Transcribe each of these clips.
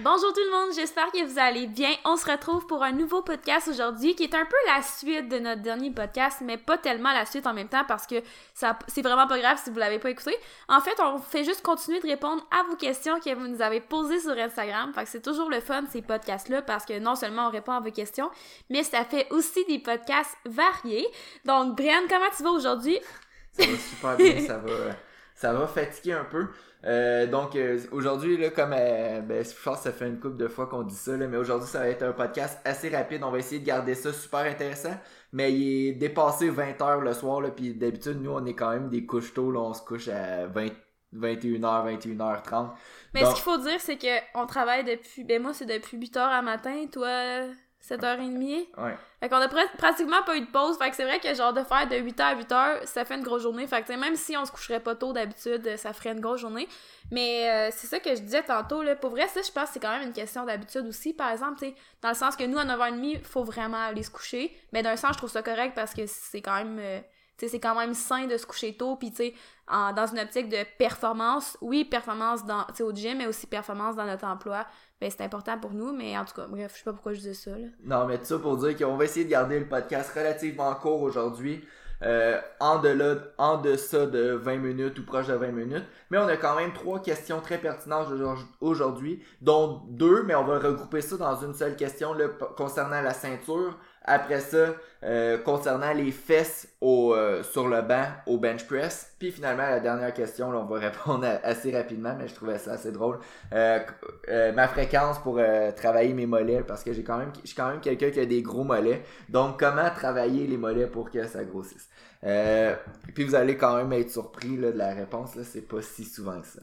Bonjour tout le monde, j'espère que vous allez bien. On se retrouve pour un nouveau podcast aujourd'hui qui est un peu la suite de notre dernier podcast, mais pas tellement la suite en même temps parce que ça c'est vraiment pas grave si vous l'avez pas écouté. En fait, on fait juste continuer de répondre à vos questions que vous nous avez posées sur Instagram. Fait que c'est toujours le fun ces podcasts-là parce que non seulement on répond à vos questions, mais ça fait aussi des podcasts variés. Donc, Brian, comment tu vas aujourd'hui? Ça va super bien, ça va, ça va fatiguer un peu. Euh, donc euh, aujourd'hui, là, comme euh, ben, je pense que ça fait une couple de fois qu'on dit ça, là, mais aujourd'hui, ça va être un podcast assez rapide. On va essayer de garder ça super intéressant. Mais il est dépassé 20 heures le soir, là, puis d'habitude, nous, on est quand même des couches tôt, là, on se couche à 20, 21h, 21h30. Mais ce qu'il faut dire, c'est que on travaille depuis. Ben moi, c'est depuis 8h à matin, toi. 7h30. Ouais. Fait qu'on a pr- pratiquement pas eu de pause. Fait que c'est vrai que genre de faire de 8h à 8h, ça fait une grosse journée. Fait que tu sais, même si on se coucherait pas tôt d'habitude, ça ferait une grosse journée. Mais euh, c'est ça que je disais tantôt, là. Pour vrai, ça, je pense que c'est quand même une question d'habitude aussi. Par exemple, tu sais, dans le sens que nous, à 9h30, faut vraiment aller se coucher. Mais d'un sens, je trouve ça correct parce que c'est quand même... euh, tu sais, c'est quand même sain de se coucher tôt, puis tu sais, en- dans une optique de performance, oui, performance dans, tu sais, au gym, mais aussi performance dans notre emploi, ben c'est important pour nous, mais en tout cas, bref, je sais pas pourquoi je disais ça, là. Non, mais tout ça pour dire qu'on va essayer de garder le podcast relativement court aujourd'hui. Euh, en, delà, en deçà de 20 minutes ou proche de 20 minutes. Mais on a quand même trois questions très pertinentes aujourd'hui- dont deux, mais on va regrouper ça dans une seule question là, concernant la ceinture. Après ça, euh, concernant les fesses au, euh, sur le banc au bench press. Puis finalement, la dernière question, là, on va répondre assez rapidement, mais je trouvais ça assez drôle. Euh, euh, ma fréquence pour euh, travailler mes mollets, parce que j'ai quand même, je suis quand même quelqu'un qui a des gros mollets. Donc, comment travailler les mollets pour que ça grossisse? Euh, puis vous allez quand même être surpris là, de la réponse, là, c'est pas si souvent que ça.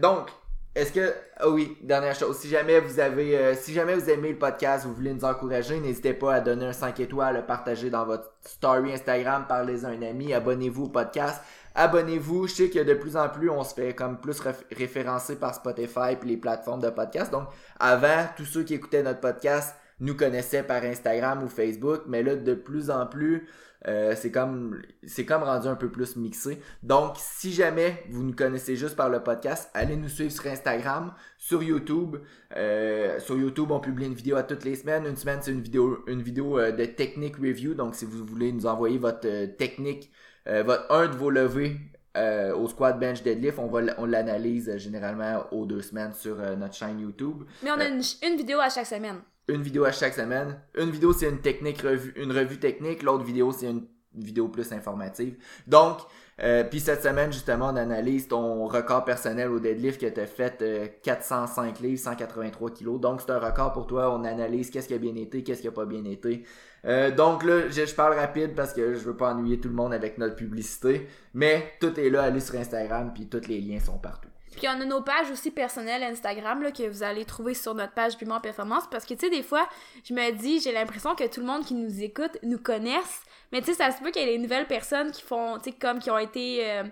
Donc, est-ce que ah oui, dernière chose, si jamais vous avez euh, si jamais vous aimez le podcast, vous voulez nous encourager, n'hésitez pas à donner un 5 étoiles, le partager dans votre story Instagram, parlez à un ami, abonnez-vous au podcast. Abonnez-vous, je sais que de plus en plus on se fait comme plus réf- référencer par Spotify et les plateformes de podcast. Donc avant, tous ceux qui écoutaient notre podcast nous connaissaient par Instagram ou Facebook, mais là de plus en plus euh, c'est comme c'est comme rendu un peu plus mixé. Donc, si jamais vous nous connaissez juste par le podcast, allez nous suivre sur Instagram, sur YouTube. Euh, sur YouTube, on publie une vidéo à toutes les semaines. Une semaine, c'est une vidéo une vidéo euh, de technique review. Donc, si vous voulez nous envoyer votre technique, euh, votre un de vos levées euh, au squat bench deadlift, on va on l'analyse euh, généralement aux deux semaines sur euh, notre chaîne YouTube Mais on a une, une vidéo à chaque semaine. Une vidéo à chaque semaine. Une vidéo, c'est une technique revue, une revue technique. L'autre vidéo, c'est une vidéo plus informative. Donc, euh, puis cette semaine, justement, on analyse ton record personnel au deadlift que tu as fait euh, 405 livres, 183 kilos. Donc, c'est un record pour toi. On analyse qu'est-ce qui a bien été, qu'est-ce qui a pas bien été. Euh, donc là, je, je parle rapide parce que je veux pas ennuyer tout le monde avec notre publicité. Mais tout est là, allez sur Instagram, puis tous les liens sont partout. Puis on a nos pages aussi personnelles Instagram là, que vous allez trouver sur notre page Piment Performance parce que tu sais des fois je me dis j'ai l'impression que tout le monde qui nous écoute nous connaisse mais tu sais ça se peut qu'il y ait des nouvelles personnes qui font tu sais comme qui ont été euh,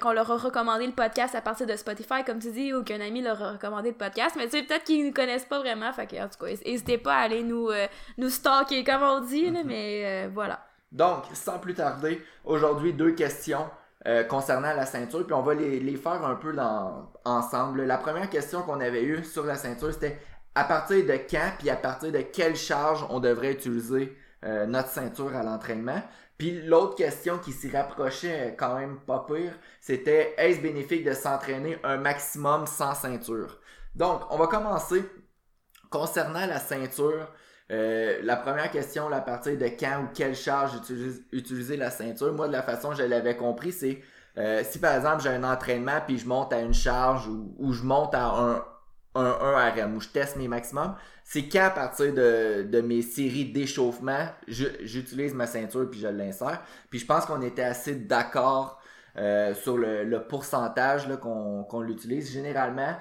qu'on leur a recommandé le podcast à partir de Spotify comme tu dis ou qu'un ami leur a recommandé le podcast mais tu sais peut-être qu'ils nous connaissent pas vraiment fait que en tout cas n'hésitez pas à aller nous euh, nous stalker comme on dit là, mais euh, voilà. Donc, sans plus tarder, aujourd'hui, deux questions euh, concernant la ceinture, puis on va les, faire un peu dans, ensemble. La première question qu'on avait eue sur la ceinture, c'était à partir de quand, puis à partir de quelle charge on devrait utiliser euh, notre ceinture à l'entraînement? Puis l'autre question qui s'y rapprochait quand même pas pire, c'était est-ce bénéfique de s'entraîner un maximum sans ceinture? Donc, on va commencer concernant la ceinture. Euh, la première question, à partir de quand ou quelle charge utilise- utiliser la ceinture, moi de la façon que je l'avais compris, c'est euh, si par exemple j'ai un entraînement puis je monte à une charge ou, ou je monte à un, un 1 RM où je teste mes maximums, c'est qu'à partir de, de mes séries d'échauffement, j'utilise ma ceinture puis je l'insère. Puis je pense qu'on était assez d'accord euh, sur le, le pourcentage qu'on l'utilise. Généralement,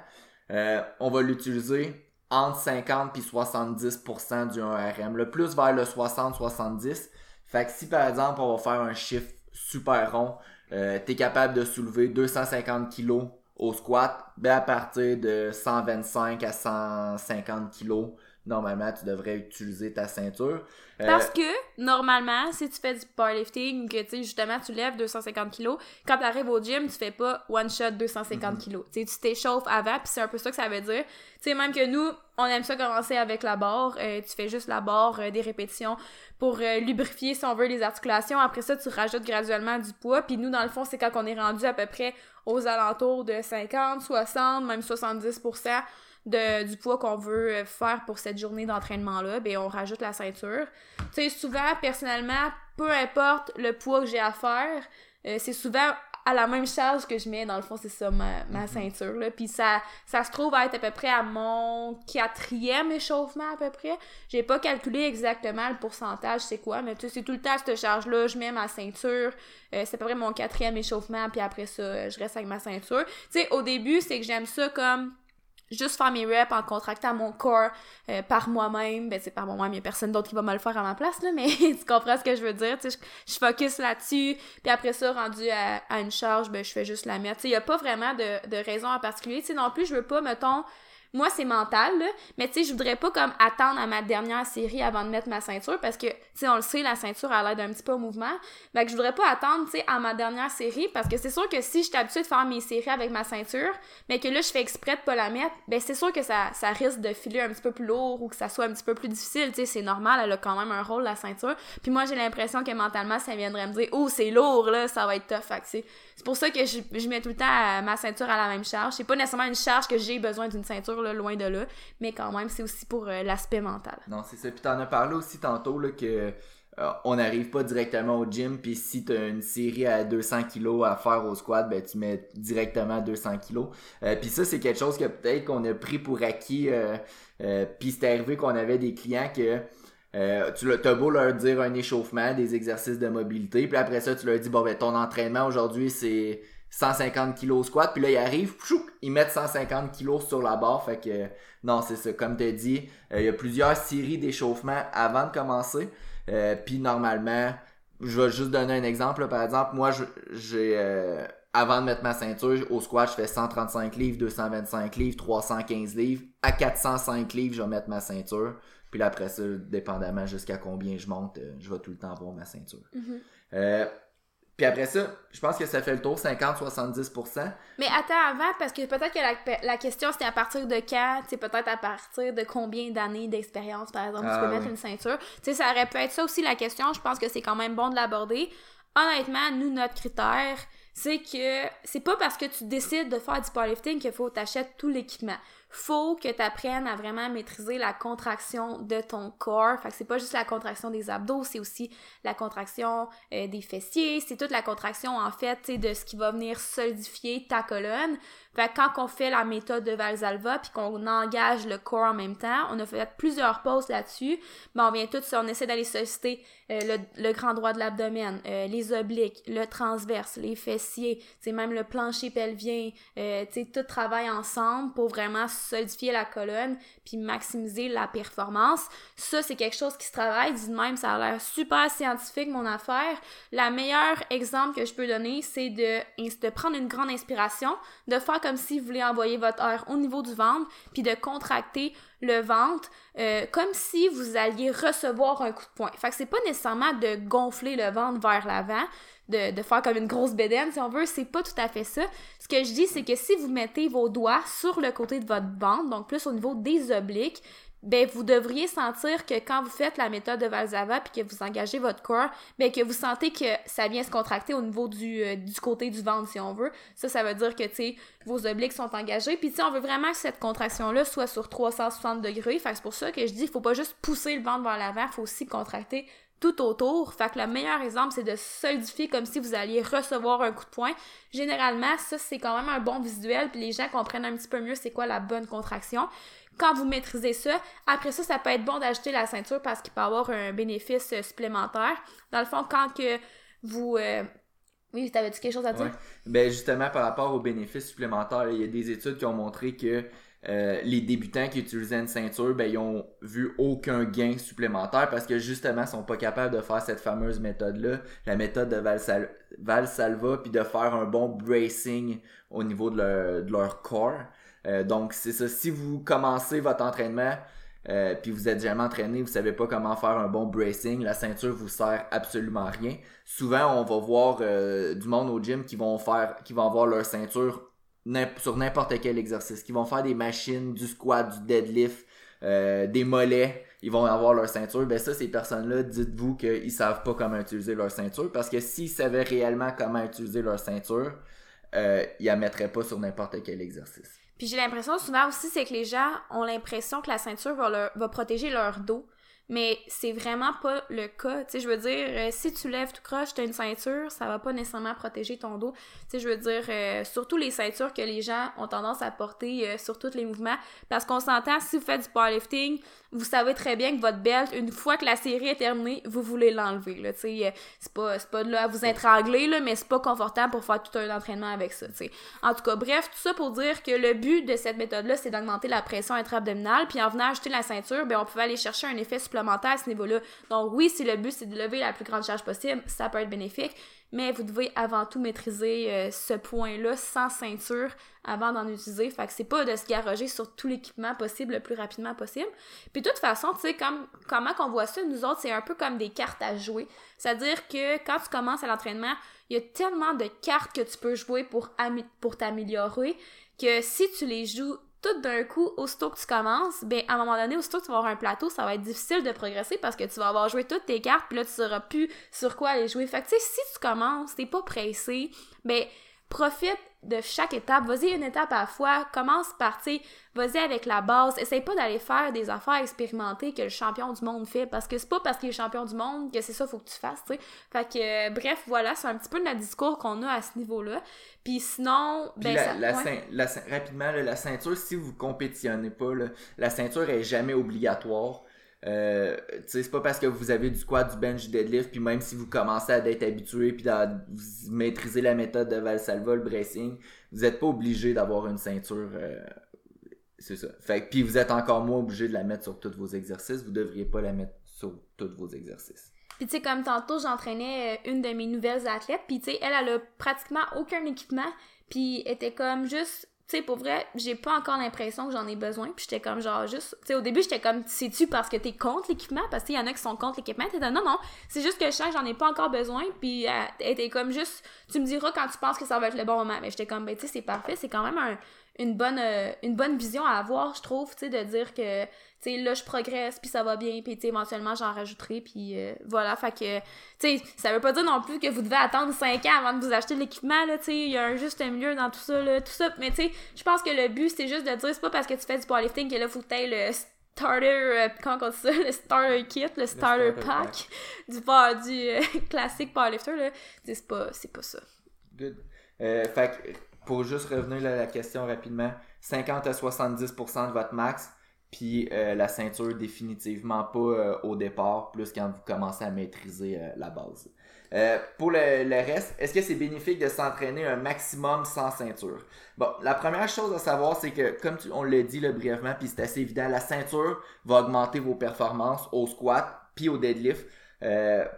euh, on va l'utiliser entre 50 puis 70% du 1RM, le plus vers le 60-70. Fait que si par exemple on va faire un chiffre super rond, euh, t'es capable de soulever 250 kg au squat, ben à partir de 125 à 150 kg, normalement, tu devrais utiliser ta ceinture. Euh, Parce que, normalement, si tu fais du powerlifting, que, tu sais, justement, tu lèves 250 kilos, quand tu arrives au gym, tu fais pas one shot 250 kilos. Tu sais, tu t'échauffes avant, puis c'est un peu ça que ça veut dire. Tu sais, même que nous, on aime ça commencer avec la barre. Euh, tu fais juste la barre, euh, des répétitions pour lubrifier, si on veut, les articulations. Après ça, tu rajoutes graduellement du poids. Puis nous, dans le fond, c'est quand on est rendu à peu près aux alentours de 50, 60, même 70% de, du poids qu'on veut faire pour cette journée d'entraînement-là, ben on rajoute la ceinture. Tu sais, souvent, personnellement, peu importe le poids que j'ai à faire, euh, c'est souvent à la même charge que je mets, dans le fond, c'est ça, ma, ma ceinture, là. Puis ça, ça se trouve à être à peu près à mon quatrième échauffement, à peu près. J'ai pas calculé exactement le pourcentage, c'est quoi, mais tu sais, c'est tout le temps cette charge-là, je mets ma ceinture, euh, c'est à peu près mon quatrième échauffement, puis après ça, je reste avec ma ceinture. Tu sais, au début, c'est que j'aime ça comme juste faire mes reps en contractant mon corps euh, par moi-même. Ben, c'est par moi-même, il a personne d'autre qui va me le faire à ma place, là, mais tu comprends ce que je veux dire. Je, je focus là-dessus, puis après ça, rendu à, à, une charge, ben, je fais juste la mettre. Il y a pas vraiment de, raison en particulier. Tu sais, non plus, je veux pas, mettons, moi c'est mental là, mais tu sais je voudrais pas comme attendre à ma dernière série avant de mettre ma ceinture parce que tu on le sait la ceinture a l'aide un petit peu au mouvement. Fait que je voudrais pas attendre tu sais à ma dernière série parce que c'est sûr que si j'étais habituée de faire mes séries avec ma ceinture mais que là je fais exprès de pas la mettre ben c'est sûr que ça, risque de filer un petit peu plus lourd ou que ça soit un petit peu plus difficile. Tu sais c'est normal elle a quand même un rôle la ceinture. Puis moi j'ai l'impression que mentalement ça viendrait me dire oh c'est lourd là ça va être tough fait c'est pour ça que je, je, mets tout le temps ma ceinture à la même charge. C'est pas nécessairement une charge que j'ai besoin d'une ceinture loin de là, mais quand même, c'est aussi pour euh, l'aspect mental. Non, c'est ça. Puis t'en as parlé aussi tantôt, là, que euh, on n'arrive pas directement au gym, puis si t'as une série à 200 kilos à faire au squat, ben tu mets directement 200 kilos. Euh, puis ça, c'est quelque chose que peut-être qu'on a pris pour acquis, puis c'est arrivé qu'on avait des clients que... tu as beau leur dire un échauffement, des exercices de mobilité, puis après ça, tu leur dis, bon, ben, ton entraînement aujourd'hui, c'est 150 kilos squat, puis là, ils arrivent, ils mettent 150 kilos sur la barre, fait que, non, c'est ça, comme tu dit, euh, il y a plusieurs séries d'échauffement avant de commencer, euh, puis normalement, je vais juste donner un exemple, par exemple, moi, j'ai, euh, avant de mettre ma ceinture, au squat, je fais 135 livres, 225 livres, 315 livres, à 405 livres, je vais mettre ma ceinture, puis là, après ça, dépendamment jusqu'à combien je monte, je vais tout le temps avoir ma ceinture. Mm-hmm. Puis après ça, je pense que ça fait le tour 50-70%. Mais attends avant, parce que peut-être que la, la question c'était à partir de quand, tu peut-être à partir de combien d'années d'expérience, par exemple, ah, tu peux mettre une ceinture. Tu sais, ça aurait pu être ça aussi la question. Je pense que c'est quand même bon de l'aborder. Honnêtement, nous, notre critère, c'est que c'est pas parce que tu décides de faire du powerlifting qu'il faut t'achètes tout l'équipement faut que tu apprennes à vraiment maîtriser la contraction de ton corps. Fait que c'est pas juste la contraction des abdos, c'est aussi la contraction euh, des fessiers, c'est toute la contraction en fait de ce qui va venir solidifier ta colonne. Fait que quand on fait la méthode de Valsalva puis qu'on engage le corps en même temps, on a fait plusieurs pauses là-dessus, ben on vient tout on essaie d'aller solliciter euh, le, grand droit de l'abdomen, euh, les obliques, le transverse, les fessiers, c'est même le plancher pelvien, tu sais tout travaille ensemble pour vraiment solidifier la colonne puis maximiser la performance. Ça c'est quelque chose qui se travaille, de même ça a l'air super scientifique mon affaire. La meilleure exemple que je peux donner, c'est de de prendre une grande inspiration, de faire comme si vous voulez envoyer votre air au niveau du ventre, puis de contracter le ventre euh, comme si vous alliez recevoir un coup de poing. Fait que c'est pas nécessairement de gonfler le ventre vers l'avant, de, faire comme une grosse bédaine si on veut, c'est pas tout à fait ça. Ce que je dis, c'est que si vous mettez vos doigts sur le côté de votre ventre, donc plus au niveau des obliques, ben vous devriez sentir que quand vous faites la méthode de Valsava puis que vous engagez votre corps, ben que vous sentez que ça vient se contracter au niveau du, euh, côté du ventre si on veut. Ça ça veut dire que tu vos obliques sont engagés puis tu on veut vraiment que cette contraction là soit sur 360 degrés. C'est pour ça que je dis faut pas juste pousser le ventre vers l'avant, il faut aussi contracter tout autour. Fait le meilleur exemple, c'est de solidifier comme si vous alliez recevoir un coup de poing. Généralement, ça, c'est quand même un bon visuel, puis les gens comprennent un petit peu mieux c'est quoi la bonne contraction. Quand vous maîtrisez ça, après ça, ça peut être bon d'ajouter la ceinture parce qu'il peut avoir un bénéfice euh, supplémentaire. Dans le fond, quand que vous... Euh... Oui, t'avais dit quelque chose à dire? Ben justement, par rapport aux bénéfices supplémentaires, il y a des études qui ont montré que euh, les débutants qui utilisaient une ceinture, ben, ils ont vu aucun gain supplémentaire parce que justement, ils sont pas capables de faire cette fameuse méthode-là, la méthode de Valsalva, puis de faire un bon bracing au niveau de leur, de corps. Euh, donc, c'est ça. Si vous commencez votre entraînement, euh, puis vous êtes jamais entraîné, vous savez pas comment faire un bon bracing, la ceinture vous sert absolument rien. Souvent, on va voir euh, du monde au gym qui vont faire, qui vont avoir leur ceinture sur n'importe quel exercice, qui vont faire des machines, du squat, du deadlift, euh, des mollets, ils vont avoir leur ceinture. Ben ça, ces personnes-là, dites-vous qu'ils savent pas comment utiliser leur ceinture, parce que s'ils savaient réellement comment utiliser leur ceinture, euh, ils la mettraient pas sur n'importe quel exercice. Puis j'ai l'impression souvent aussi, c'est que les gens ont l'impression que la ceinture va, leur, va protéger leur dos. Mais c'est vraiment pas le cas. Tu sais, je veux dire, euh, si tu lèves tout croche, t'as une ceinture, ça va pas nécessairement protéger ton dos. Tu sais, je veux dire, euh, surtout les ceintures que les gens ont tendance à porter euh, sur tous les mouvements. Parce qu'on s'entend, si vous faites du powerlifting, vous savez très bien que votre belt, une fois que la série est terminée, vous voulez l'enlever. Tu sais, c'est pas, c'est là à vous étrangler, là, mais c'est pas confortable pour faire tout un entraînement avec ça. Tu sais. En tout cas, bref, tout ça pour dire que le but de cette méthode-là, c'est d'augmenter la pression intra-abdominale. Puis en venant ajouter la ceinture, ben on pouvait aller chercher un effet à ce niveau-là. Donc oui, si le but c'est de lever la plus grande charge possible, ça peut être bénéfique, mais vous devez avant tout maîtriser euh, ce point-là sans ceinture avant d'en utiliser. Fait que c'est pas de se garoger sur tout l'équipement possible le plus rapidement possible. Puis de toute façon, tu sais, comme, comment qu'on voit ça, nous autres, c'est un peu comme des cartes à jouer. C'est-à-dire que quand tu commences à l'entraînement, il y a tellement de cartes que tu peux jouer pour, pour t'améliorer que si tu les joues tout d'un coup, aussitôt que tu commences, ben à un moment donné, aussitôt que tu vas avoir un plateau, ça va être difficile de progresser parce que tu vas avoir joué toutes tes cartes, puis là, tu sauras plus sur quoi aller jouer. Fait que, tu sais, si tu commences, t'es pas pressé, ben profite de chaque étape, vas-y une étape à la fois, commence par, tu sais, vas-y avec la base, essaye pas d'aller faire des affaires expérimentées que le champion du monde fait, parce que c'est pas parce qu'il est champion du monde que c'est ça faut que tu fasses, tu sais. Fait que, euh, bref, voilà, c'est un petit peu notre discours qu'on a à ce niveau-là. Puis sinon, ben, la, rapidement, la ceinture, si vous compétitionnez pas, la ceinture est jamais obligatoire. Euh, c'est pas parce que vous avez du squat, du bench, du deadlift, puis même si vous commencez à être habitué, puis à vous maîtriser la méthode de Valsalva, le bracing, vous n'êtes pas obligé d'avoir une ceinture. Euh, c'est ça. Fait puis vous êtes encore moins obligé de la mettre sur tous vos exercices. Vous devriez pas la mettre sur tous vos exercices. Puis tu sais, comme tantôt, j'entraînais euh, une de mes nouvelles athlètes, puis tu sais, elle, elle a pratiquement aucun équipement, puis était comme juste tu sais, pour vrai, j'ai pas encore l'impression que j'en ai besoin. Puis j'étais comme genre juste. Tu sais, au début, j'étais comme, sais-tu parce que t'es contre l'équipement? Parce qu'il y en a qui sont contre l'équipement. T'es non, non, c'est juste que je sens que j'en ai pas encore besoin. Puis elle était comme juste, tu me diras quand tu penses que ça va être le bon moment. Mais j'étais comme, ben, tu sais, c'est parfait. C'est quand même un, une bonne euh, une bonne vision à avoir je trouve tu sais de dire que tu sais là je progresse puis ça va bien puis éventuellement j'en rajouterai puis euh, voilà. Fait que tu sais ça veut pas dire non plus que vous devez attendre 5 ans avant de vous acheter l'équipement là tu sais. Il y a un juste milieu dans tout ça là tout ça. Mais tu sais je pense que le but c'est juste de dire c'est pas parce que tu fais du powerlifting que là faut que tu le starter euh, comment on dit ça? Le starter kit le starter, pack, du du classique powerlifter là. C'est pas c'est pas ça. Good. Fait que pour juste revenir à la question rapidement, 50 à 70% de votre max, puis euh, la ceinture définitivement pas euh, au départ, plus quand vous commencez à maîtriser euh, la base. pour le, reste, est-ce que c'est bénéfique de s'entraîner un maximum sans ceinture? Bon, la première chose à savoir, c'est que, comme on l'a dit brièvement, puis c'est assez évident, la ceinture va augmenter vos performances au squat puis au deadlift.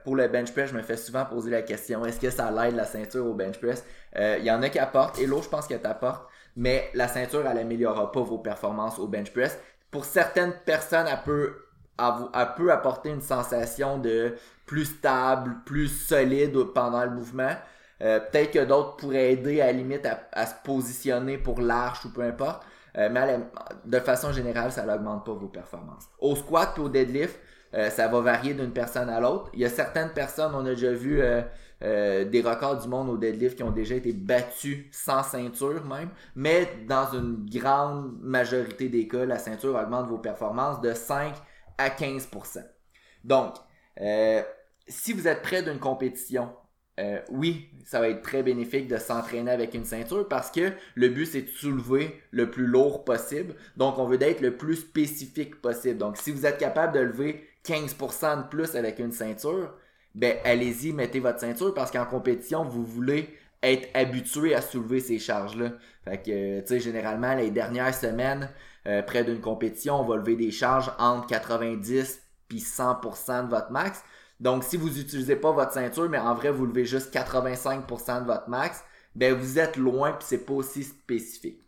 pour le bench press, je me fais souvent poser la question est-ce que ça l'aide la ceinture au bench press? Il euh, y en a qui apportent, et l'autre, je pense qu'elle t'apporte, mais la ceinture, elle améliorera pas vos performances au bench press. Pour certaines personnes, elle peut, elle peut apporter une sensation de plus stable, plus solide pendant le mouvement. Euh, peut-être que d'autres pourraient aider à la limite à, se positionner pour l'arche ou peu importe. Euh, mais de façon générale, ça n'augmente pas vos performances. Au squat et au deadlift, ça va varier d'une personne à l'autre. Il y a certaines personnes, on a déjà vu euh, des records du monde au deadlift qui ont déjà été battus sans ceinture même, mais dans une grande majorité des cas, la ceinture augmente vos performances de 5 à 15%. Donc, euh, si vous êtes près d'une compétition, euh, oui, ça va être très bénéfique de s'entraîner avec une ceinture parce que le but c'est de soulever le plus lourd possible. Donc on veut d'être le plus spécifique possible. Donc si vous êtes capable de lever 15% de plus avec une ceinture, ben allez-y, mettez votre ceinture parce qu'en compétition, vous voulez être habitué à soulever ces charges-là. Fait que, tu sais, généralement, les dernières semaines, euh, près d'une compétition, on va lever des charges entre 90 puis 100% de votre max. Donc, si vous n'utilisez pas votre ceinture, mais en vrai, vous levez juste 85% de votre max, ben vous êtes loin puis c'est pas aussi spécifique.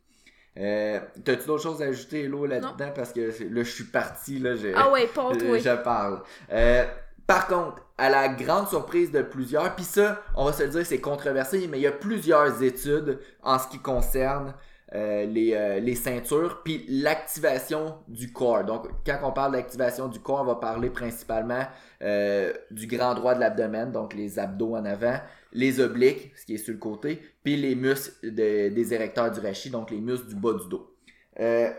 Euh, T'as-tu d'autres choses à ajouter, Hello, là-dedans? Parce que là, je suis parti, là, je, Ah ouais, pas toi. je parle. Euh, par contre, à la grande surprise de plusieurs, puis ça, on va se le dire, c'est controversé, mais il y a plusieurs études en ce qui concerne euh, les, euh, les ceintures, puis l'activation du corps. Donc, quand on parle d'activation du corps, on va parler principalement euh, du grand droit de l'abdomen, donc les abdos en avant, les obliques, ce qui est sur le côté, puis les muscles de- des érecteurs du rachis, donc les muscles du bas du dos. Euh,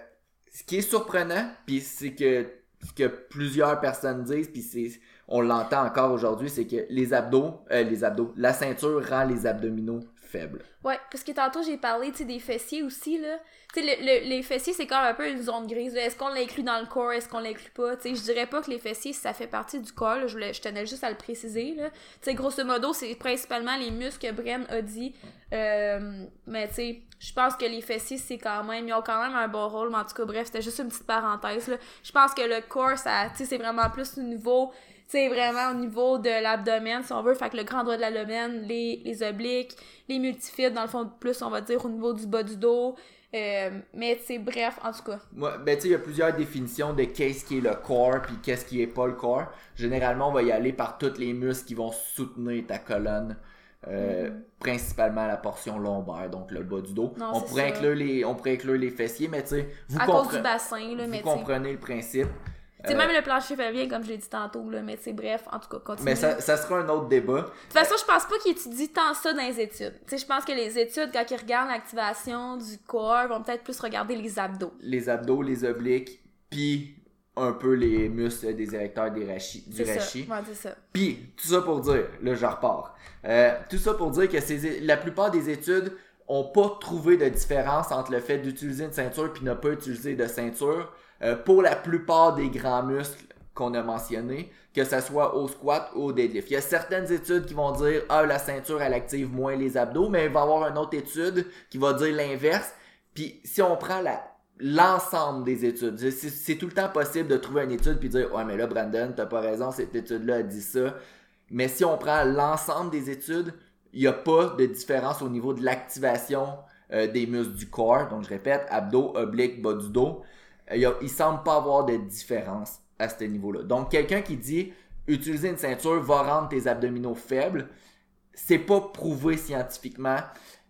ce qui est surprenant, puis c'est que ce que plusieurs personnes disent, puis c'est on l'entend encore aujourd'hui, c'est que les abdos, euh, les abdos, la ceinture rend les abdominaux faibles. Ouais, parce que tantôt j'ai parlé, des fessiers aussi, là. Le- le- les fessiers, c'est quand même un peu une zone grise. Est-ce qu'on l'inclut dans le corps, est-ce qu'on l'inclut pas? Je dirais pas que les fessiers, ça fait partie du corps. Je, tenais juste à le préciser, là. Grosso modo, c'est principalement les muscles que Bren a dit. Euh, mais tu je pense que les fessiers, c'est quand même, ils ont quand même un bon rôle. Mais en tout cas, bref, c'était juste une petite parenthèse. Je pense que le corps, ça, c'est vraiment plus au niveau c'est vraiment au niveau de l'abdomen, si on veut. Fait que le grand droit de l'abdomen, les, les obliques, les multifibres, dans le fond, plus, on va dire, au niveau du bas du dos. Euh, mais, tu sais, bref, en tout cas. Moi, ben tu sais, il y a plusieurs définitions de qu'est-ce qui est le corps puis qu'est-ce qui est pas le corps. Généralement, on va y aller par tous les muscles qui vont soutenir ta colonne. euh, Mhm. Principalement la portion lombaire, donc le bas du dos. Non, on, c'est pourrait inclure les, on pourrait inclure les fessiers, mais tu sais, vous, à cause compre- du bassin, là, vous mais sais. comprenez le principe. C'est Euh, même le plancher pelvien, comme je l'ai dit tantôt, là, mais sais, bref, en tout cas, continue. Mais ça, ça sera un autre débat. De toute façon, je pense pas qu'ils étudient tant ça dans les études. Tu sais, je pense que les études, quand ils regardent l'activation du corps, vont peut-être plus regarder les abdos. les abdos, les obliques, puis un peu les muscles des érecteurs des rachis, du C'est rachis. Ouais, c'est ça. Puis, tout ça pour dire, là je repars. Euh, tout ça pour dire que la plupart des études ont pas trouvé de différence entre le fait d'utiliser une ceinture puis ne pas utiliser de ceinture euh, pour la plupart des grands muscles qu'on a mentionnés, que ce soit au squat ou au deadlift. Il y a certaines études qui vont dire ah la ceinture elle active moins les abdos, mais il va y avoir une autre étude qui va dire l'inverse. Puis si on prend l'ensemble des études, c'est- tout le temps possible de trouver une étude puis dire ouais mais là Brandon t'as pas raison cette étude là a dit ça. Mais si on prend l'ensemble des études, il n'y a pas de différence au niveau de l'activation euh, des muscles du corps. Donc, je répète, abdos, obliques, bas du dos. Euh, il, il semble pas avoir de différence à ce niveau-là. Donc, quelqu'un qui dit utiliser une ceinture va rendre tes abdominaux faibles, c'est pas prouvé scientifiquement.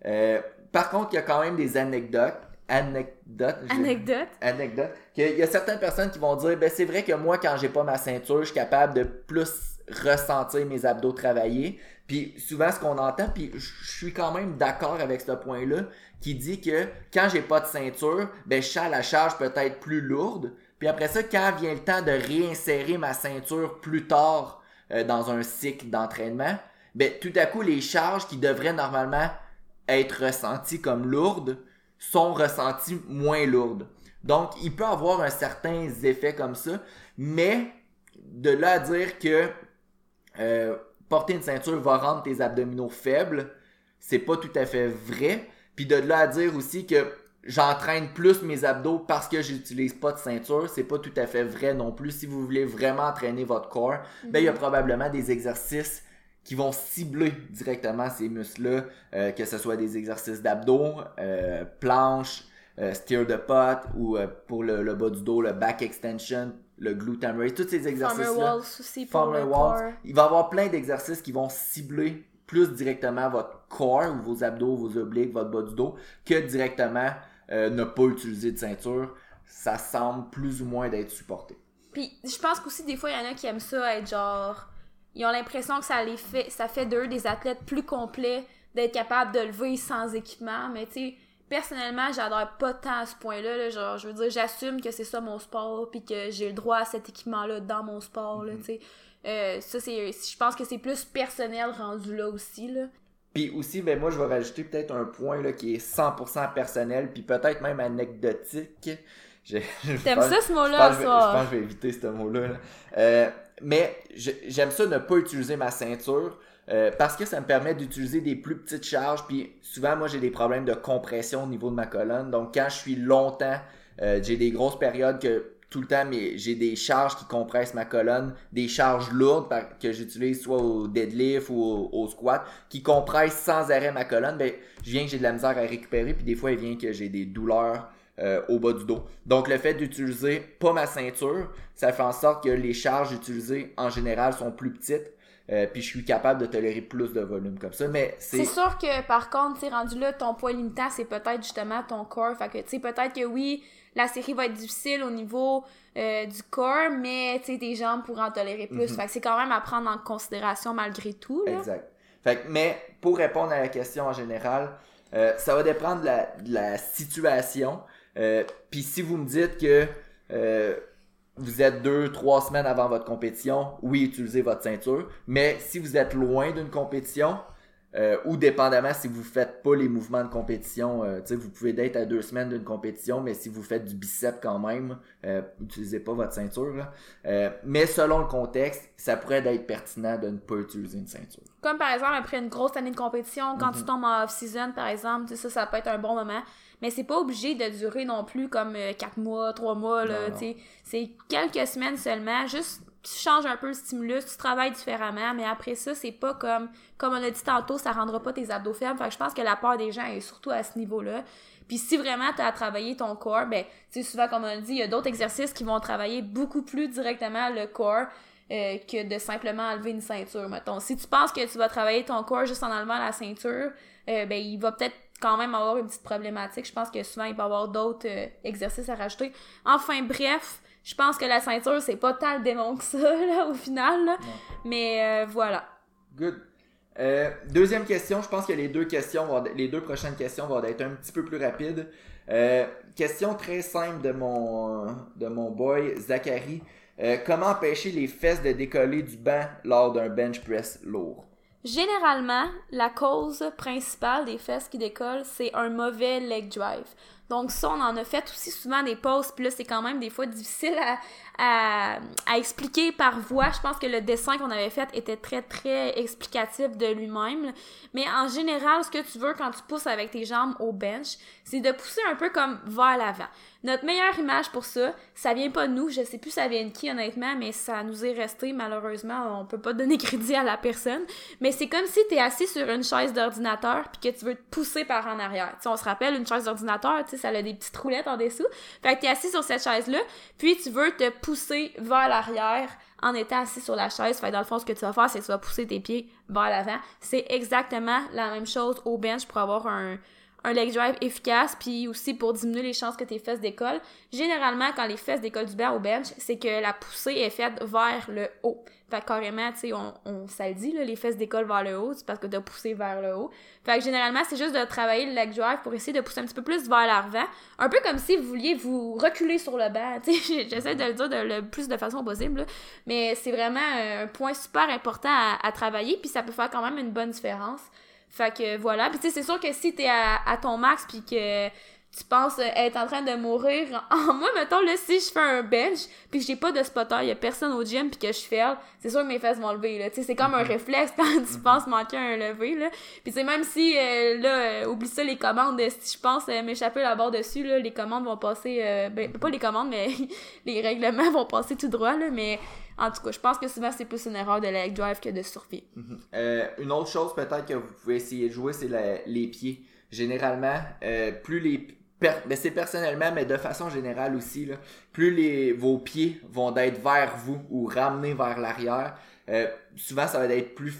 Euh, par contre, il y a quand même des anecdotes. Anecdotes. je- Anecdote. anecdote qu'il y a certaines personnes qui vont dire ben c'est vrai que moi quand j'ai pas ma ceinture je suis capable de plus ressentir mes abdos travailler puis souvent ce qu'on entend puis je suis quand même d'accord avec ce point là qui dit que quand j'ai pas de ceinture ben je sens la charge peut-être plus lourde puis après ça quand vient le temps de réinsérer ma ceinture plus tard euh, dans un cycle d'entraînement ben tout à coup les charges qui devraient normalement être ressenties comme lourdes sont ressenties moins lourdes. Donc, il peut avoir un certain effet comme ça, mais de là à dire que euh, porter une ceinture va rendre tes abdominaux faibles, c'est pas tout à fait vrai. Puis de là à dire aussi que j'entraîne plus mes abdos parce que j'utilise pas de ceinture, c'est pas tout à fait vrai non plus. Si vous voulez vraiment entraîner votre corps, ben il y a probablement des exercices qui vont cibler directement ces muscles-là, euh, que ce soit des exercices d'abdos, euh, planche, euh, steer de pot ou euh, pour le, le bas du dos, le back extension, le glute raise, tous ces exercices-là. walls aussi pour Farmer le walls. Il va y avoir plein d'exercices qui vont cibler plus directement votre corps ou vos abdos, vos obliques, votre bas du dos, que directement euh, ne pas utiliser de ceinture. Ça semble plus ou moins d'être supporté. Puis je pense qu'aussi des fois il y en a qui aiment ça être genre ils ont l'impression que ça les fait ça fait d'eux des athlètes plus complets d'être capables de lever sans équipement mais tu sais personnellement j'adore pas tant à ce point-là là. genre je veux dire j'assume que c'est ça mon sport puis que j'ai le droit à cet équipement-là dans mon sport là tu sais Euh, ça c'est je pense que c'est plus personnel rendu là aussi là Puis aussi, ben moi, je vais rajouter peut-être un point là, qui est 100% personnel, puis peut-être même anecdotique. T'aimes ça ce mot-là je, je pense que je vais éviter ce mot-là. là. Euh, mais j'aime ça ne pas utiliser ma ceinture euh, parce que ça me permet d'utiliser des plus petites charges. Puis souvent, moi, j'ai des problèmes de compression au niveau de ma colonne. Donc, quand je suis longtemps, euh, j'ai des grosses périodes que tout le temps, mais j'ai des charges qui compressent ma colonne, des charges lourdes que j'utilise soit au deadlift ou au, squat, qui compressent sans arrêt ma colonne, ben, je viens que j'ai de la misère à récupérer, puis des fois, il vient que j'ai des douleurs euh, au bas du dos. Donc, le fait d'utiliser pas ma ceinture, ça fait en sorte que les charges utilisées en général sont plus petites. Euh, puis je suis capable de tolérer plus de volume comme ça. Mais c'est. sûr que par contre, tu rendu là, ton poids limitant, c'est peut-être justement ton corps. Fait que, tu sais, peut-être que oui, la série va être difficile au niveau euh, du corps, mais tu sais, tes jambes pourront en tolérer plus. Mhm. Fait que c'est quand même à prendre en considération malgré tout. Là. Exact. Fait que, mais pour répondre à la question en général, euh, ça va dépendre de la, de la situation. Puis si vous me dites que vous êtes deux, trois semaines avant votre compétition, oui, utilisez votre ceinture. Mais si vous êtes loin d'une compétition, euh, ou dépendamment si vous faites pas les mouvements de compétition, euh, vous pouvez d'être à deux semaines d'une compétition, mais si vous faites du bicep quand même, euh, utilisez pas votre ceinture. Euh, mais selon le contexte, ça pourrait être pertinent de ne pas utiliser une ceinture. Comme par exemple après une grosse année de compétition, quand tu mhm. tombes en off-season par exemple, ça, ça peut être un bon moment. Mais c'est pas obligé de durer non plus comme 4 mois, 3 mois. C'est quelques semaines seulement, juste tu changes un peu le stimulus, tu travailles différemment, mais après ça, c'est pas comme, comme on a dit tantôt, ça rendra pas tes abdos fermes. Fait que je pense que la part des gens est surtout à ce niveau-là. Puis si vraiment tu as travaillé ton corps, ben, tu sais, souvent, comme on dit, il y a d'autres exercices qui vont travailler beaucoup plus directement le corps euh, que de simplement enlever une ceinture, mettons. Si tu penses que tu vas travailler ton corps juste en enlevant la ceinture, euh, ben, il va peut-être quand même avoir une petite problématique. Je pense que souvent, il va y avoir d'autres euh, exercices à rajouter. Enfin, bref, je pense que la ceinture, c'est pas tant le démon que ça, là, au final. Mais euh, voilà. Good. Euh, deuxième question, je pense que les deux questions, vont, les deux prochaines questions vont être un petit peu plus rapides. Question très simple de mon, de mon boy Zachary. comment empêcher les fesses de décoller du banc lors d'un bench press lourd? Généralement, la cause principale des fesses qui décollent, c'est un mauvais leg drive. Donc ça, on en a fait aussi souvent des pauses, puis là, c'est quand même des fois difficile à, à, à, expliquer par voix. Je pense que le dessin qu'on avait fait était très, très explicatif de lui-même. Mais en général, ce que tu veux quand tu pousses avec tes jambes au bench, c'est de pousser un peu comme vers l'avant. Notre meilleure image pour ça, ça vient pas de nous, je sais plus ça vient de qui honnêtement, mais ça nous est resté malheureusement, on peut pas donner crédit à la personne, mais c'est comme si tu es assis sur une chaise d'ordinateur puis que tu veux te pousser par en arrière. Tu on se rappelle une chaise d'ordinateur, tu sais ça a des petites roulettes en dessous. Fait que tu es assis sur cette chaise là, puis tu veux te pousser vers l'arrière en étant assis sur la chaise. Dans le fond, ce que tu vas faire, c'est que tu vas pousser tes pieds vers l'avant. C'est exactement la même chose au bench pour avoir un, un leg drive efficace, puis aussi pour diminuer les chances que tes fesses décollent. Généralement, quand les fesses décollent du bas au bench, c'est que la poussée est faite vers le haut. Fait que carrément, tu sais, on, on, ça le dit, là, les fesses décollent vers le haut, c'est parce que t'as poussé vers le haut. Fait que généralement, c'est juste de travailler le leg drive pour essayer de pousser un petit peu plus vers l'avant. Un peu comme si vous vouliez vous reculer sur le banc, tu sais. J'essaie de le dire de le plus de façon possible, mais c'est vraiment un point super important à, à travailler, puis ça peut faire quand même une bonne différence. Fait que voilà. Puis tu sais, c'est sûr que si t'es à, à ton max puis que tu penses être en train de mourir. En moi, mettons, là, si je fais un bench, puis que j'ai pas de spotter, y a personne au gym, puis que je fais, c'est sûr que mes fesses vont lever, là. Tu sais, c'est comme un mhm. réflexe quand tu mhm. penses manquer un lever, là. Puis c'est même si, euh, là, euh, oublie ça, les commandes, si je pense euh, m'échapper la barre dessus, là, les commandes vont passer, ben, pas les commandes, mais les règlements vont passer tout droit, là, mais en tout cas, je pense que souvent, c'est plus une erreur de leg drive que de survie. Mhm. une autre chose, peut-être, que vous pouvez essayer de jouer, c'est les pieds. Généralement, plus les mais c'est personnellement, mais de façon générale aussi, là, plus les, vos pieds vont être vers vous ou ramenés vers l'arrière, euh, souvent ça va être plus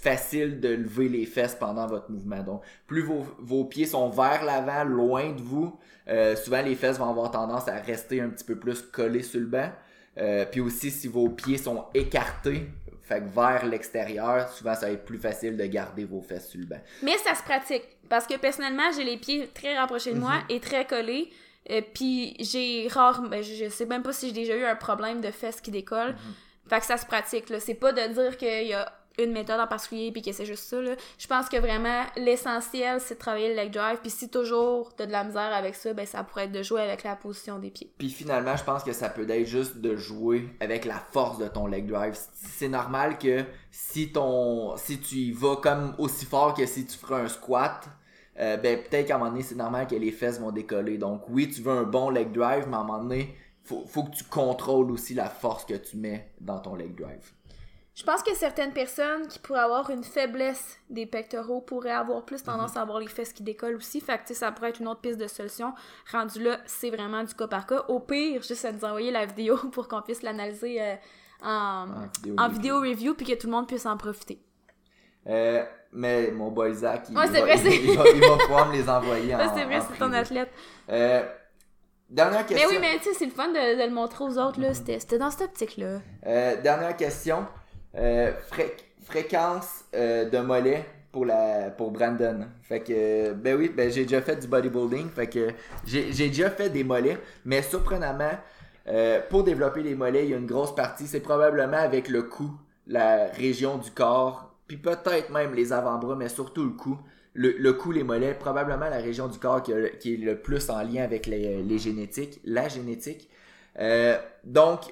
facile de lever les fesses pendant votre mouvement. Donc, plus vos, vos pieds sont vers l'avant, loin de vous, euh, souvent les fesses vont avoir tendance à rester un petit peu plus collées sur le banc. Euh, puis aussi, si vos pieds sont écartés, fait que vers l'extérieur, souvent ça va être plus facile de garder vos fesses sur le banc. Mais ça se pratique. Parce que personnellement, j'ai les pieds très rapprochés de moi mhm. et très collés. Euh, puis j'ai rare, ben, je, sais même pas si j'ai déjà eu un problème de fesses qui décollent. Mhm. Fait que ça se pratique. Là. C'est pas de dire qu'il y a une méthode en particulier puis que c'est juste ça là. Je pense que vraiment l'essentiel c'est de travailler le leg drive puis si toujours t'as de la misère avec ça ben ça pourrait être de jouer avec la position des pieds. Puis finalement je pense que ça peut être juste de jouer avec la force de ton leg drive. C'est normal que si ton si tu y vas comme aussi fort que si tu ferais un squat euh, ben peut-être qu'à un moment donné c'est normal que les fesses vont décoller. Donc oui tu veux un bon leg drive mais à un moment donné faut, faut que tu contrôles aussi la force que tu mets dans ton leg drive. Je pense que certaines personnes qui pourraient avoir une faiblesse des pectoraux pourraient avoir plus tendance à avoir les fesses qui décollent aussi. Fait que, ça pourrait être une autre piste de solution. Rendu là, c'est vraiment du cas par cas. Au pire, juste à nous envoyer la vidéo pour qu'on puisse l'analyser euh, en, en, vidéo, review puis que tout le monde puisse en profiter. Euh, mais mon boy Zach, il, Ouais, va, vrai, il, c'est- il va- il va pouvoir me les envoyer en c'est vrai, en c'est ton athlète. Euh, dernière Mais question. oui, mais tu sais, c'est le fun de, de le montrer aux autres, là. C'était c'était dans cette optique-là. Euh, dernière question. Fré- fréquence de mollet pour la pour Brandon. Fait que ben oui, ben j'ai déjà fait du bodybuilding, fait que j'ai j'ai déjà fait des mollets, mais surprenamment euh, pour développer les mollets, il y a une grosse partie, c'est probablement avec le cou, la région du corps, puis peut-être même les avant-bras, mais surtout le cou. Le, le cou, les mollets, probablement la région du corps qui, est le plus en lien avec les, les génétiques, la génétique. Euh, donc,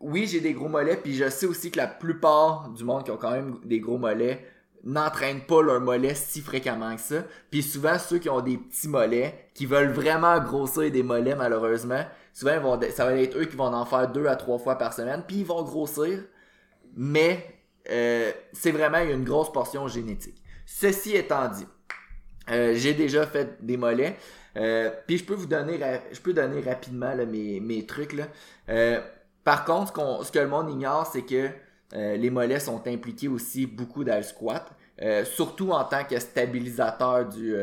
oui, j'ai des gros mollets, puis je sais aussi que la plupart du monde qui ont quand même des gros mollets n'entraînent pas leurs mollets si fréquemment que ça. Puis souvent, ceux qui ont des petits mollets, qui veulent vraiment grossir des mollets, malheureusement, souvent, ça va être eux qui vont en faire deux à trois fois par semaine, puis ils vont grossir, mais euh, c'est vraiment une grosse portion génétique. Ceci étant dit, euh, j'ai déjà fait des mollets. Euh, puis je peux vous donner, je peux donner rapidement là, mes, mes trucs là. Euh, par contre, ce, ce que le monde ignore, c'est que euh, les mollets sont impliqués aussi beaucoup dans le squat, surtout en tant que stabilisateur du,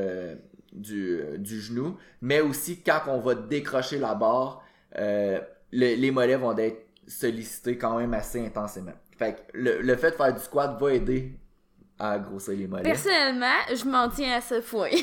du, du genou, mais aussi quand on va décrocher la barre, le- les mollets vont être sollicités quand même assez intensément. Fait que le, le fait de faire du squat va aider à grossir les mollets. Personnellement, je m'en tiens à ce point.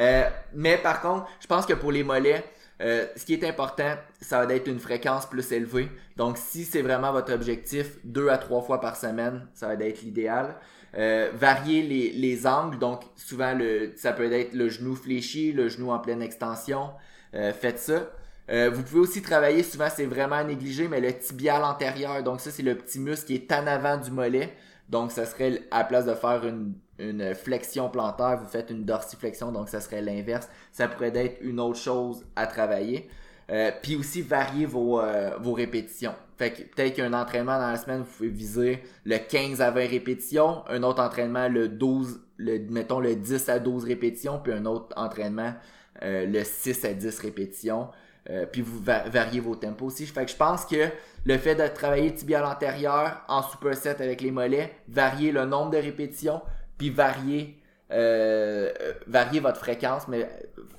Euh, mais par contre, je pense que pour les mollets, euh, ce qui est important, ça va être une fréquence plus élevée. Donc, si c'est vraiment votre objectif, deux à trois fois par semaine, ça va être l'idéal. Euh, varier les, les angles, donc souvent le, ça peut être le genou fléchi, le genou en pleine extension. Euh, faites ça. Euh, vous pouvez aussi travailler, souvent c'est vraiment négligé, mais le tibial antérieur. Donc ça, c'est le petit muscle qui est en avant du mollet. Donc ça serait, à la place de faire une, une flexion plantaire, vous faites une dorsiflexion, donc ça serait l'inverse. Ça pourrait être une autre chose à travailler. Euh, puis aussi varier vos, euh, vos répétitions. Fait que peut-être qu'un entraînement dans la semaine, vous pouvez viser le 15 à 20 répétitions, un autre entraînement le 12, le, mettons le 10 à 12 répétitions, puis un autre entraînement euh, le 6 à 10 répétitions. Euh, puis vous va- variez vos tempos aussi. Je pense que le fait de travailler le tibial antérieur en superset avec les mollets, varier le nombre de répétitions, puis varier, euh, euh, varier votre fréquence, mais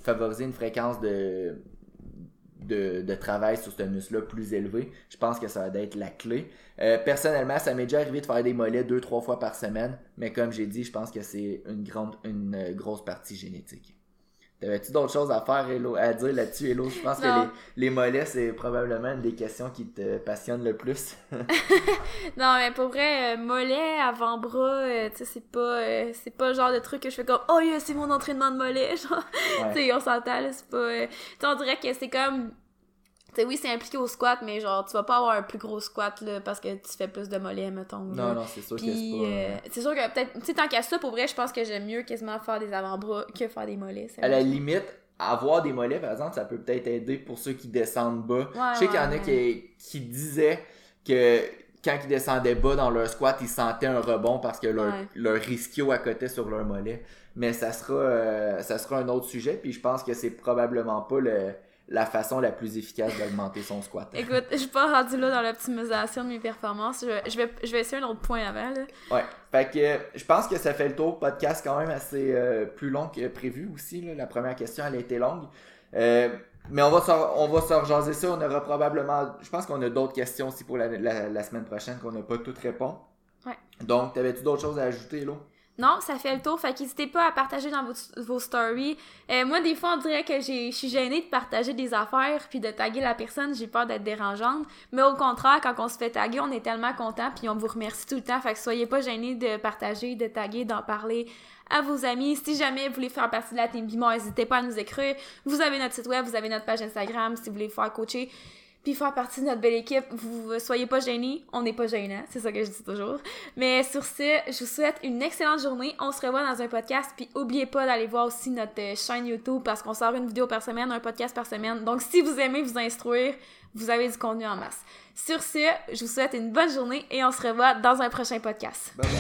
favoriser une fréquence de, de, travail sur ce muscle-là plus élevé, je pense que ça va être la clé. Personnellement, ça m'est déjà arrivé de faire des mollets deux, trois fois par semaine, mais comme j'ai dit, je pense que c'est une une grosse partie génétique. T'avais-tu d'autres choses à faire, Hello, à dire là-dessus, Hello? Je pense que les, les mollets, c'est probablement une des questions qui te passionnent le plus. non, mais pour vrai, euh, mollet, avant-bras, euh, tu sais, c'est pas, euh, c'est pas le genre de truc que je fais comme, oh yeah, c'est mon entraînement de mollet, genre. Ouais. tu sais, on s'entend, là, c'est pas. tu sais, on dirait que c'est comme. Sais, oui, c'est impliqué au squat, mais genre, tu vas pas avoir un plus gros squat, là, parce que tu fais plus de mollets, mettons. là. Non, non, c'est sûr que Puis, c'est pas... euh, c'est sûr que peut-être, tu sais, tant qu'à ça, pour vrai, je pense que j'aime mieux quasiment faire des avant-bras que faire des mollets. À la limite, avoir des mollets, par exemple, ça peut peut-être aider pour ceux qui descendent bas. Ouais, je sais qu'il y en a qui disaient que quand ils descendaient bas dans leur squat, ils sentaient un rebond parce que leur, Ouais. leur ischio accotait sur leur mollet. Mais ça sera, euh, ça sera un autre sujet, puis je pense que c'est probablement pas le, la façon la plus efficace d'augmenter son squat. Écoute, je suis pas rendu là dans l'optimisation de mes performances. Je, je vais, je vais essayer un autre point avant, là. Ouais. Fait que je pense que ça fait le tour. Podcast quand même assez euh, plus long que prévu aussi. là. La première question, elle a été longue. Euh, mais on va, se, on va se rejaser ça. On aura probablement. Je pense qu'on a d'autres questions aussi pour la, la, la semaine prochaine qu'on n'a pas toutes répondu. Ouais. Donc, t'avais-tu d'autres choses à ajouter, là? Non, ça fait le tour. Fait qu'hésitez pas à partager dans vos, vos stories. Euh, moi, des fois, on dirait que je suis gênée de partager des affaires puis de taguer la personne. J'ai peur d'être dérangeante. Mais au contraire, quand on se fait taguer, on est tellement content puis on vous remercie tout le temps. Fait que soyez pas gênés de partager, de taguer, d'en parler à vos amis. Si jamais vous voulez faire partie de la team Bimon, n'hésitez pas à nous écrire. Vous avez notre site web, vous avez notre page Instagram si vous voulez faire coacher faire partie de notre belle équipe. Vous soyez pas gênés, on n'est pas gênants, c'est ça que je dis toujours. Mais sur ce, je vous souhaite une excellente journée. On se revoit dans un podcast, puis oubliez pas d'aller voir aussi notre euh, chaîne YouTube parce qu'on sort une vidéo par semaine, un podcast par semaine. Donc si vous aimez vous instruire, vous avez du contenu en masse. Sur ce, je vous souhaite une bonne journée et on se revoit dans un prochain podcast. Bye bye.